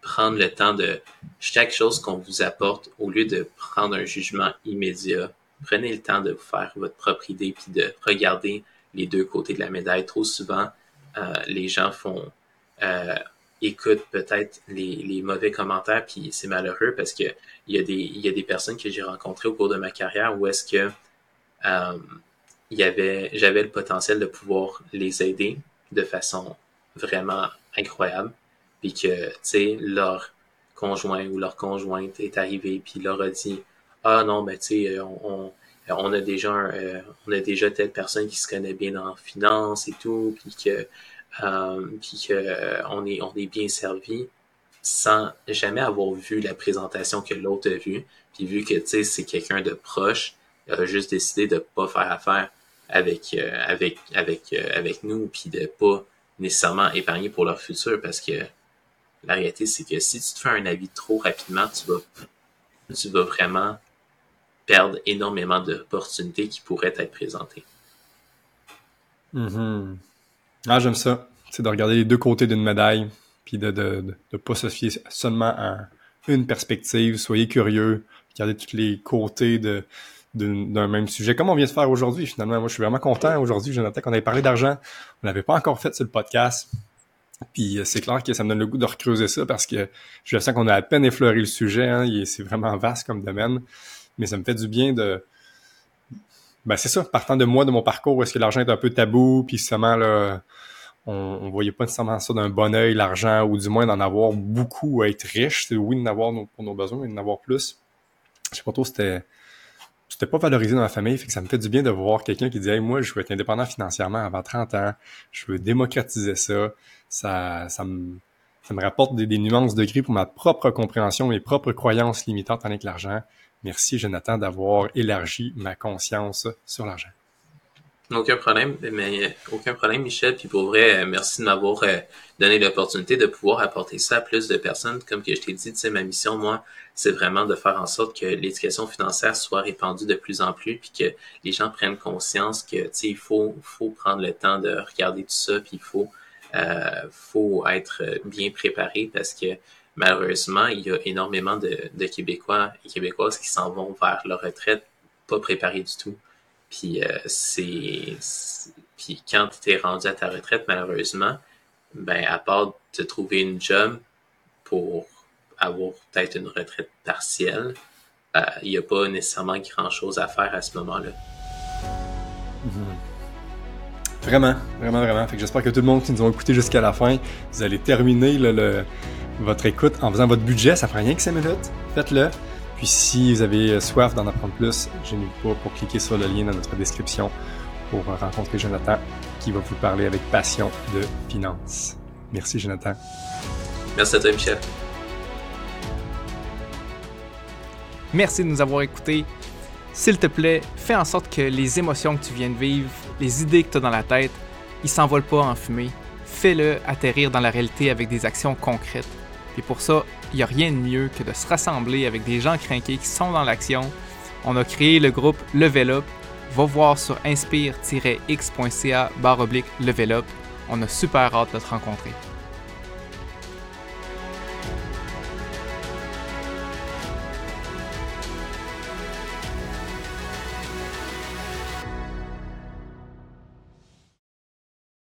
prendre le temps de chaque chose qu'on vous apporte, au lieu de prendre un jugement immédiat, prenez le temps de vous faire votre propre idée puis de regarder les deux côtés de la médaille. Trop souvent, euh, les gens font euh, écoutent peut-être les, les, mauvais commentaires puis c'est malheureux parce que il y a des il y a des personnes que j'ai rencontrées au cours de ma carrière où est-ce que euh, y avait j'avais le potentiel de pouvoir les aider de façon vraiment incroyable puis que tu sais leur conjoint ou leur conjointe est arrivé puis leur a dit ah non, ben tu sais, euh, on, on, a déjà euh, on a déjà telle personne qui se connaît bien en finance et tout, puis que euh, puis que on est on est bien servi sans jamais avoir vu la présentation que l'autre a vue, puis vu que c'est quelqu'un de proche, il a juste décidé de pas faire affaire avec avec avec avec nous, puis de pas nécessairement épargner pour leur futur parce que la réalité c'est que si tu te fais un avis trop rapidement, tu vas tu vas vraiment perdre énormément d'opportunités qui pourraient être présentées. Mm-hmm. Ah, j'aime ça. C'est de regarder les deux côtés d'une médaille, puis de ne de, pas se fier seulement à une perspective. Soyez curieux, regardez tous les côtés de, d'un même sujet, comme on vient de faire aujourd'hui, finalement. Moi, je suis vraiment content aujourd'hui, Jonathan, qu'on ait parlé d'argent. On n'avait pas encore fait sur le podcast. Puis c'est clair que ça me donne le goût de recreuser ça parce que je sens qu'on a à peine effleuré le sujet. Hein, c'est vraiment vaste comme domaine. Mais ça me fait du bien de, ben c'est ça, partant de moi, de mon parcours, est-ce que l'argent est un peu tabou, puis seulement là, on, on voyait pas nécessairement ça d'un bon oeil, l'argent, ou du moins d'en avoir beaucoup, à être riche. C'est oui, d'en avoir pour nos besoins, mais d'en avoir plus. Je sais pas trop, c'était c'était pas valorisé dans la famille, fait que ça me fait du bien de voir quelqu'un qui dit hey, moi je veux être indépendant financièrement avant 30 ans, je veux démocratiser ça, ça, ça me ça me rapporte des, des nuances de gris pour ma propre compréhension, mes propres croyances limitantes avec l'argent. Merci, Jonathan, d'avoir élargi ma conscience sur l'argent. Aucun problème, mais aucun problème, Michel. Puis pour vrai, euh, merci de m'avoir euh, donné l'opportunité de pouvoir apporter ça à plus de personnes. Comme je t'ai dit, ma mission, moi, c'est vraiment de faire en sorte que l'éducation financière soit répandue de plus en plus, puis que les gens prennent conscience que, il faut, prendre le temps de regarder tout ça, puis il euh, faut être bien préparé parce que malheureusement, il y a énormément de, Québécois et Québécoises qui s'en vont vers leur retraite pas préparés du tout. Puis euh, c'est, puis quand tu es rendu à ta retraite, malheureusement, ben à part de trouver une job pour avoir peut-être une retraite partielle, euh, il n'y a pas nécessairement grand-chose à faire à ce moment-là. Vraiment, vraiment, vraiment. Fait j'espère que tout le monde qui nous a écouté jusqu'à la fin, vous allez terminer le, votre écoute en faisant votre budget. Ça prend rien que 5 minutes. Faites-le. Puis si vous avez soif d'en apprendre plus, je n'hésite pas pour cliquer sur le lien dans notre description pour rencontrer Jonathan qui va vous parler avec passion de finances. Merci Jonathan. Merci à toi Michel. Merci de nous avoir écoutés. S'il te plaît, fais en sorte que les émotions que tu viens de vivre, les idées que tu as dans la tête, ils s'envolent pas en fumée. Fais-le atterrir dans la réalité avec des actions concrètes. Et pour ça, il n'y a rien de mieux que de se rassembler avec des gens craqués qui sont dans l'action. On a créé le groupe Level Up. Va voir sur inspire-x.ca barre oblique Level. On a super hâte de te rencontrer.